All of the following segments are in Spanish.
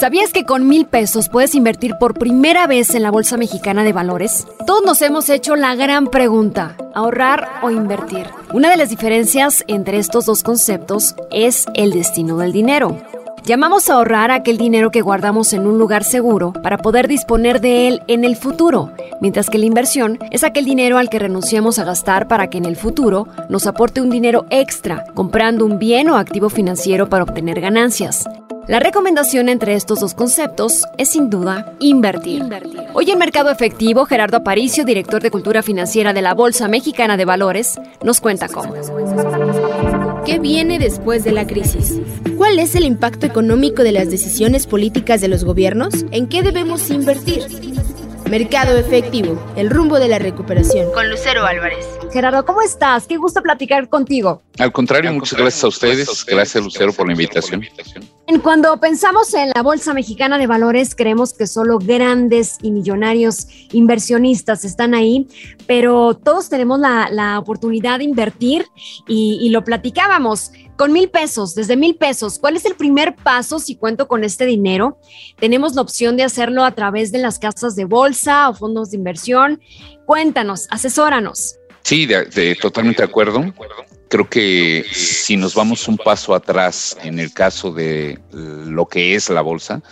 ¿Sabías que con mil pesos puedes invertir por primera vez en la Bolsa Mexicana de Valores? Todos nos hemos hecho la gran pregunta, ahorrar o invertir. Una de las diferencias entre estos dos conceptos es el destino del dinero. Llamamos a ahorrar aquel dinero que guardamos en un lugar seguro para poder disponer de él en el futuro, mientras que la inversión es aquel dinero al que renunciamos a gastar para que en el futuro nos aporte un dinero extra, comprando un bien o activo financiero para obtener ganancias. La recomendación entre estos dos conceptos es sin duda invertir. Hoy en Mercado Efectivo, Gerardo Aparicio, director de Cultura Financiera de la Bolsa Mexicana de Valores, nos cuenta cómo. ¿Qué viene después de la crisis? ¿Cuál es el impacto económico de las decisiones políticas de los gobiernos? ¿En qué debemos invertir? Mercado Efectivo, el rumbo de la recuperación. Con Lucero Álvarez. Gerardo, ¿cómo estás? Qué gusto platicar contigo. Al contrario, muchas gracias a ustedes. Gracias, Lucero, por la invitación. Cuando pensamos en la Bolsa Mexicana de Valores, creemos que solo grandes y millonarios inversionistas están ahí, pero todos tenemos la, oportunidad de invertir y, y lo platicábamos con mil pesos, desde mil pesos. ¿Cuál es el primer paso si cuento con este dinero? Tenemos la opción de hacerlo a través de las casas de bolsa o fondos de inversión. Cuéntanos, asesóranos. Sí, totalmente de acuerdo. Creo que si nos vamos un paso atrás en el caso de lo que es la bolsa,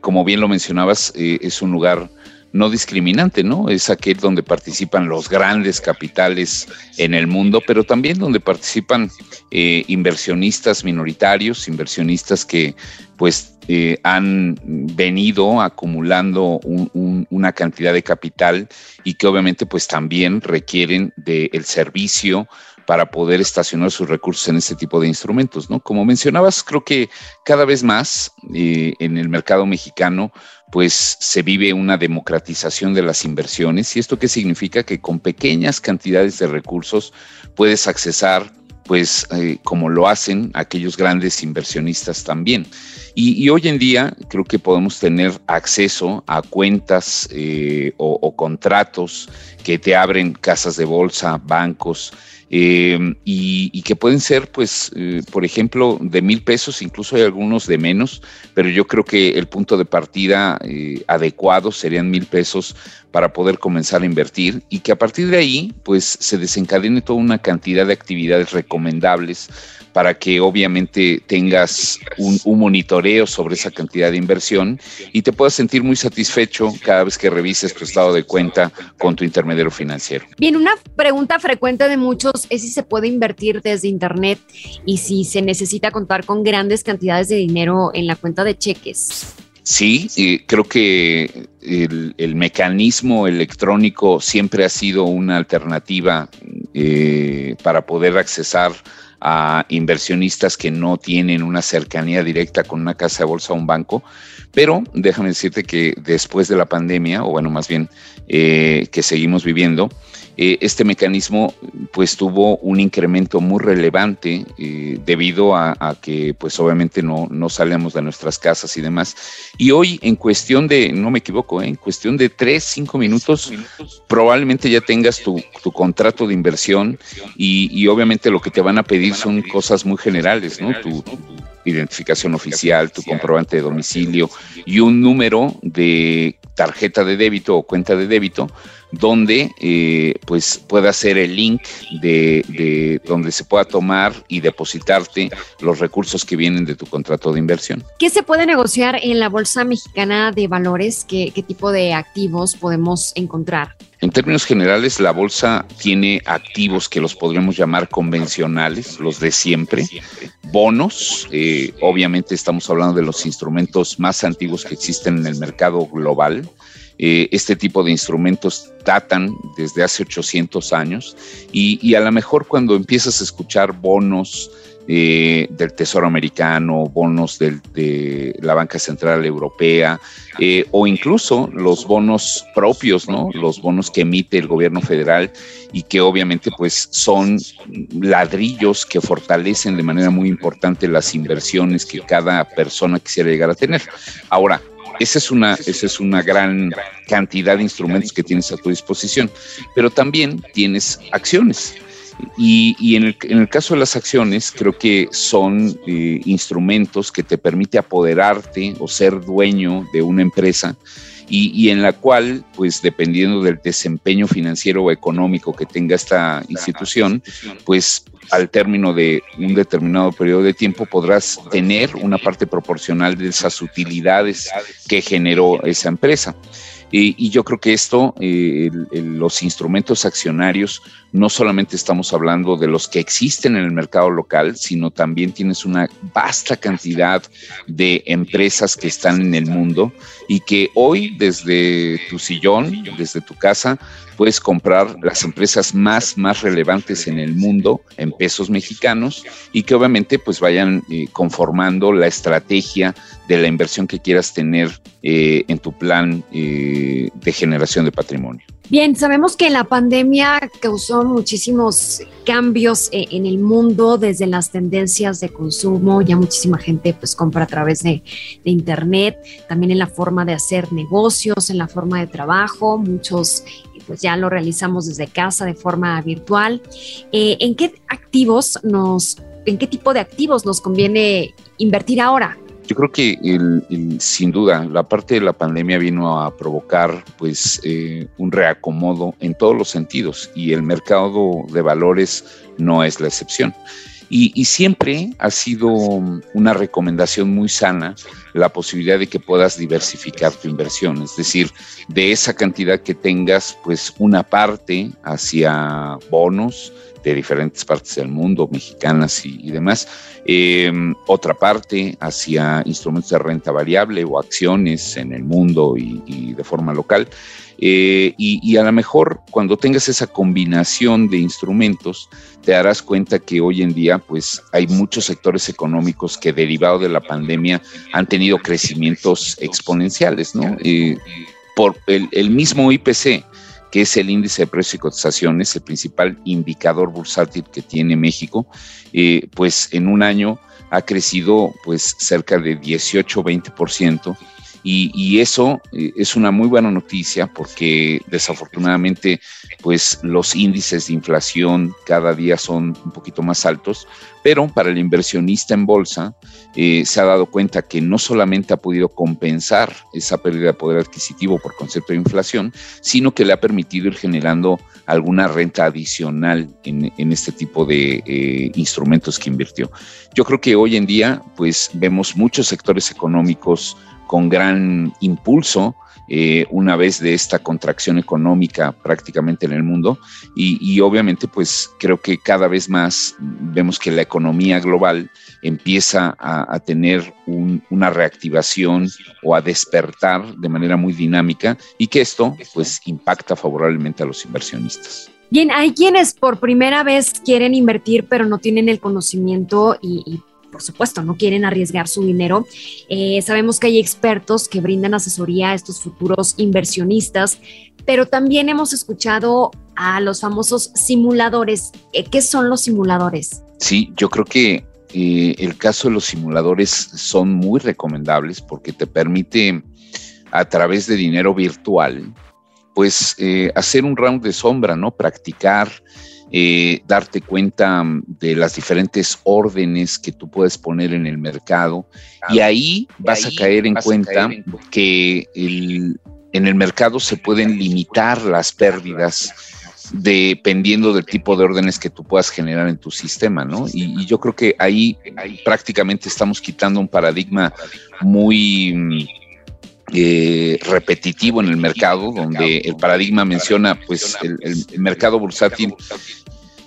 como bien lo mencionabas, eh, es un lugar no discriminante, ¿no? Es aquel donde participan los grandes capitales en el mundo, pero también donde participan eh, inversionistas minoritarios, inversionistas que pues eh, han venido acumulando una cantidad de capital y que obviamente pues también requieren del servicio para poder estacionar sus recursos en este tipo de instrumentos, ¿no? Como mencionabas, creo que cada vez más eh, en el mercado mexicano, pues se vive una democratización de las inversiones. ¿Y esto qué significa? Que con pequeñas cantidades de recursos puedes accesar pues eh, como lo hacen aquellos grandes inversionistas también. Y, hoy en día creo que podemos tener acceso a cuentas eh, o, contratos que te abren casas de bolsa, bancos, Em, y, que pueden ser, pues, eh, por ejemplo, de mil pesos, incluso hay algunos de menos, pero yo creo que el punto de partida eh, adecuado serían mil pesos para poder comenzar a invertir y que a partir de ahí, pues, se desencadene toda una cantidad de actividades recomendables para que obviamente tengas un, monitoreo sobre esa cantidad de inversión y te puedas sentir muy satisfecho cada vez que revises tu estado de cuenta con tu intermediario financiero. Bien, una pregunta frecuente de muchos es si se puede invertir desde Internet y si se necesita contar con grandes cantidades de dinero en la cuenta de cheques. Sí, creo que el, mecanismo electrónico siempre ha sido una alternativa eh, para poder accesar a inversionistas que no tienen una cercanía directa con una casa de bolsa o un banco. Pero déjame decirte que después de la pandemia, o bueno, más bien eh, que seguimos viviendo, eh, este mecanismo pues tuvo un incremento muy relevante eh, debido a, que pues obviamente no, no salíamos de nuestras casas y demás. Y hoy en cuestión de, no me equivoco, eh, en cuestión de tres, cinco minutos, probablemente ya tengas tu, contrato de inversión y, y, obviamente lo que te van a pedir son cosas muy generales, ¿no? Tu, identificación oficial, tu comprobante de domicilio y un número de tarjeta de débito o cuenta de débito donde eh, pues pueda ser el link de, donde se pueda tomar y depositarte los recursos que vienen de tu contrato de inversión. ¿Qué se puede negociar en la Bolsa Mexicana de Valores? ¿Qué, qué tipo de activos podemos encontrar? En términos generales, la bolsa tiene activos que los podríamos llamar convencionales, los de siempre, bonos, eh, obviamente estamos hablando de los instrumentos más antiguos que existen en el mercado global, eh, este tipo de instrumentos datan desde hace 800 años y, a lo mejor cuando empiezas a escuchar bonos eh, del Tesoro Americano, bonos de la Banca Central Europea eh, o incluso los bonos propios, ¿no? Los bonos que emite el gobierno federal y que obviamente pues son ladrillos que fortalecen de manera muy importante las inversiones que cada persona quisiera llegar a tener. Ahora, esa es una, esa es una gran cantidad de instrumentos que tienes a tu disposición, pero también tienes acciones. Y, en, el, caso de las acciones, creo que son eh, instrumentos que te permite apoderarte o ser dueño de una empresa y, en la cual, pues dependiendo del desempeño financiero o económico que tenga esta institución, pues al término de un determinado periodo de tiempo podrás tener una parte proporcional de esas utilidades que generó esa empresa. Y, yo creo que esto, eh, los instrumentos accionarios, no solamente estamos hablando de los que existen en el mercado local, sino también tienes una vasta cantidad de empresas que están en el mundo y que hoy desde tu sillón, desde tu casa, puedes comprar las empresas más, más relevantes en el mundo en pesos mexicanos y que obviamente pues vayan eh, conformando la estrategia de la inversión que quieras tener eh, en tu plan eh, de generación de patrimonio. Bien, sabemos que la pandemia causó muchísimos cambios eh, en el mundo desde las tendencias de consumo. Ya muchísima gente pues compra a través de, internet, también en la forma de hacer negocios, en la forma de trabajo. Muchos pues ya lo realizamos desde casa de forma virtual. ¿En qué activos nos, en qué tipo de activos nos conviene invertir ahora? Yo creo que sin duda la parte de la pandemia vino a provocar pues eh, un reacomodo en todos los sentidos y el mercado de valores no es la excepción. Y, siempre ha sido una recomendación muy sana la posibilidad de que puedas diversificar tu inversión, es decir, de esa cantidad que tengas, pues una parte hacia bonos, de diferentes partes del mundo, mexicanas y, demás. Em, otra parte hacia instrumentos de renta variable o acciones en el mundo y, de forma local. Eh, y, a lo mejor cuando tengas esa combinación de instrumentos, te darás cuenta que hoy en día pues hay muchos sectores económicos que derivado de la pandemia han tenido crecimientos exponenciales, ¿no? Eh, por el, el mismo IPC, que es el índice de precios y cotizaciones, el principal indicador bursátil que tiene México, eh, pues en un año ha crecido pues cerca de 18-20%. Y, eso eh, es una muy buena noticia porque desafortunadamente pues los índices de inflación cada día son un poquito más altos, pero para el inversionista en bolsa eh, se ha dado cuenta que no solamente ha podido compensar esa pérdida de poder adquisitivo por concepto de inflación, sino que le ha permitido ir generando alguna renta adicional en, este tipo de eh, instrumentos que invirtió. Yo creo que hoy en día pues vemos muchos sectores económicos con gran impulso eh, una vez de esta contracción económica prácticamente en el mundo y, obviamente pues creo que cada vez más vemos que la economía global empieza a, tener una reactivación o a despertar de manera muy dinámica y que esto pues impacta favorablemente a los inversionistas. Bien, hay quienes por primera vez quieren invertir pero no tienen el conocimiento y por supuesto, no quieren arriesgar su dinero. Eh, sabemos que hay expertos que brindan asesoría a estos futuros inversionistas, pero también hemos escuchado a los famosos simuladores. Eh, ¿Qué son los simuladores? Sí, yo creo que eh, el caso de los simuladores son muy recomendables porque te permite a través de dinero virtual, pues hacer un round de sombra, ¿no? Practicar eh, darte cuenta de las diferentes órdenes que tú puedes poner en el mercado. Y ahí vas a caer en cuenta que en el mercado se pueden limitar las pérdidas dependiendo del tipo de órdenes que tú puedas generar en tu sistema, ¿no? Y, yo creo que ahí, prácticamente estamos quitando un paradigma muy mm, eh, repetitivo en el mercado, donde el paradigma menciona pues el, el mercado bursátil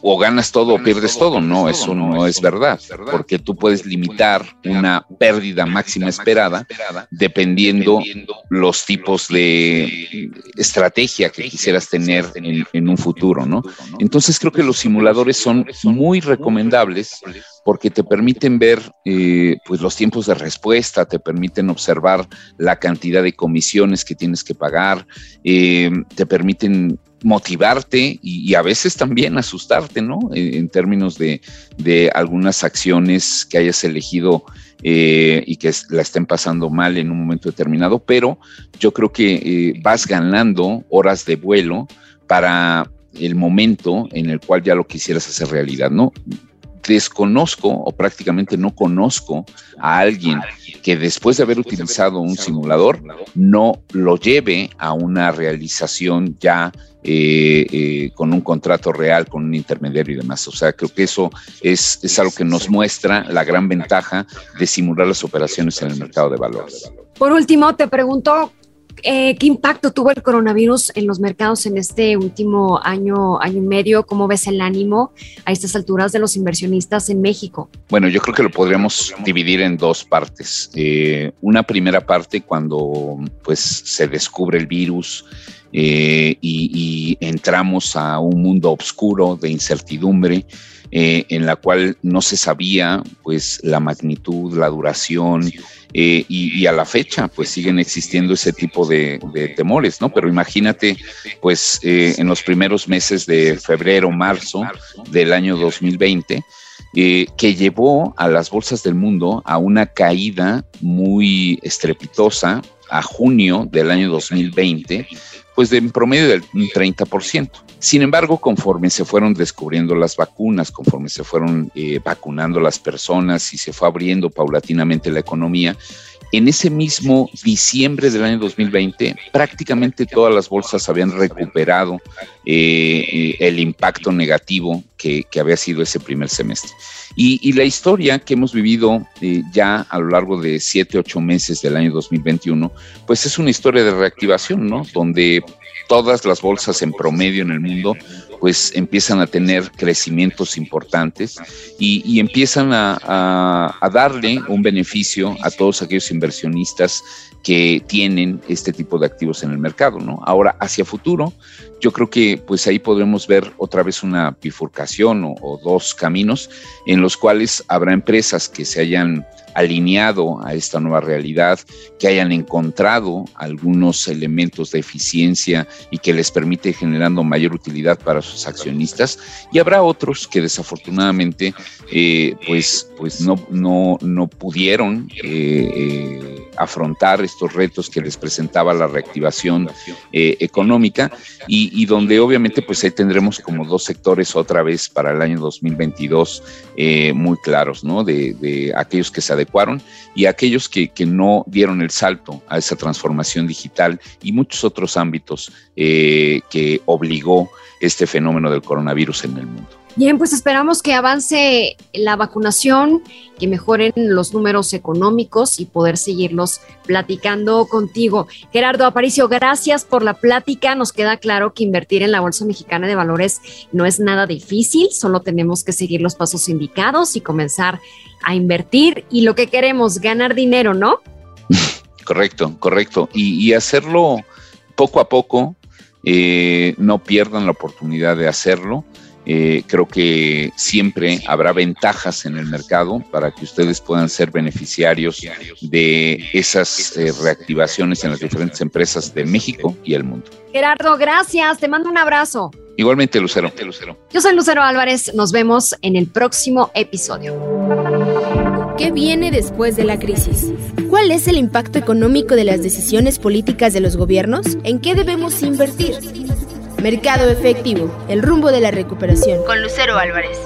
o ganas todo o pierdes todo. No, eso no es verdad, porque tú puedes limitar una pérdida máxima esperada dependiendo los tipos de estrategia que quisieras tener en, un futuro, ¿no? Entonces creo que los simuladores son muy recomendables porque te permiten ver eh, pues los tiempos de respuesta, te permiten observar la cantidad de comisiones que tienes que pagar, eh, te permiten motivarte y, a veces también asustarte, ¿no? En, términos de, algunas acciones que hayas elegido eh, y que la estén pasando mal en un momento determinado, pero yo creo que eh, vas ganando horas de vuelo para el momento en el cual ya lo quisieras hacer realidad, ¿no? Desconozco o prácticamente no conozco a alguien que después de haber utilizado un simulador no lo lleve a una realización ya eh, eh, con un contrato real, con un intermediario y demás. O sea, creo que eso es, es algo que nos muestra la gran ventaja de simular las operaciones en el mercado de valores. Por último, te pregunto, eh, ¿Qué impacto tuvo el coronavirus en los mercados en este último año, año y medio? ¿Cómo ves el ánimo a estas alturas de los inversionistas en México? Bueno, yo creo que lo podríamos dividir en dos partes. Eh, una primera parte cuando pues se descubre el virus eh, y, entramos a un mundo oscuro de incertidumbre. en la cual no se sabía pues la magnitud, la duración, eh, y, a la fecha pues siguen existiendo ese tipo de, temores, ¿no? Pero imagínate pues eh, en los primeros meses de febrero, marzo del año 2020, eh, que llevó a las bolsas del mundo a una caída muy estrepitosa a junio del año 2020 pues de en promedio del 30%. Sin embargo, conforme se fueron descubriendo las vacunas, conforme se fueron eh, vacunando las personas y se fue abriendo paulatinamente la economía, en ese mismo diciembre del año 2020, prácticamente todas las bolsas habían recuperado eh, eh, el impacto negativo que, había sido ese primer semestre. Y, la historia que hemos vivido ya a lo largo de siete, ocho meses del año 2021, pues es una historia de reactivación, ¿no? Donde todas las bolsas en promedio en el mundo pues empiezan a tener crecimientos importantes y, empiezan a, darle un beneficio a todos aquellos inversionistas que tienen este tipo de activos en el mercado, ¿no? Ahora, hacia futuro, yo creo que pues ahí podremos ver otra vez una bifurcación o dos caminos en los cuales habrá empresas que se hayan alineado a esta nueva realidad, que hayan encontrado algunos elementos de eficiencia y que les permite generando mayor utilidad para sus accionistas. Y habrá otros que desafortunadamente eh, pues, pues no, no, no pudieron eh, eh, afrontar estos retos que les presentaba la reactivación económica y, donde obviamente pues ahí tendremos como dos sectores otra vez para el año 2022 muy claros, ¿no? De, aquellos que se y aquellos que, no dieron el salto a esa transformación digital y muchos otros ámbitos eh, que obligó este fenómeno del coronavirus en el mundo. Bien, pues esperamos que avance la vacunación, que mejoren los números económicos y poder seguirlos platicando contigo. Gerardo Aparicio, gracias por la plática. Nos queda claro que invertir en la Bolsa Mexicana de Valores no es nada difícil, solo tenemos que seguir los pasos indicados y comenzar a invertir y lo que queremos, ganar dinero, ¿no? Correcto, correcto. Y, hacerlo poco a poco, eh, no pierdan la oportunidad de hacerlo. Eh, creo que siempre habrá ventajas en el mercado para que ustedes puedan ser beneficiarios de esas eh, reactivaciones en las diferentes empresas de México y el mundo. Gerardo, gracias. Te mando un abrazo. Igualmente, Lucero. Yo soy Lucero Álvarez. Nos vemos en el próximo episodio. ¿Qué viene después de la crisis? ¿Cuál es el impacto económico de las decisiones políticas de los gobiernos? ¿En qué debemos invertir? Mercado efectivo, el rumbo de la recuperación. Con Lucero Álvarez.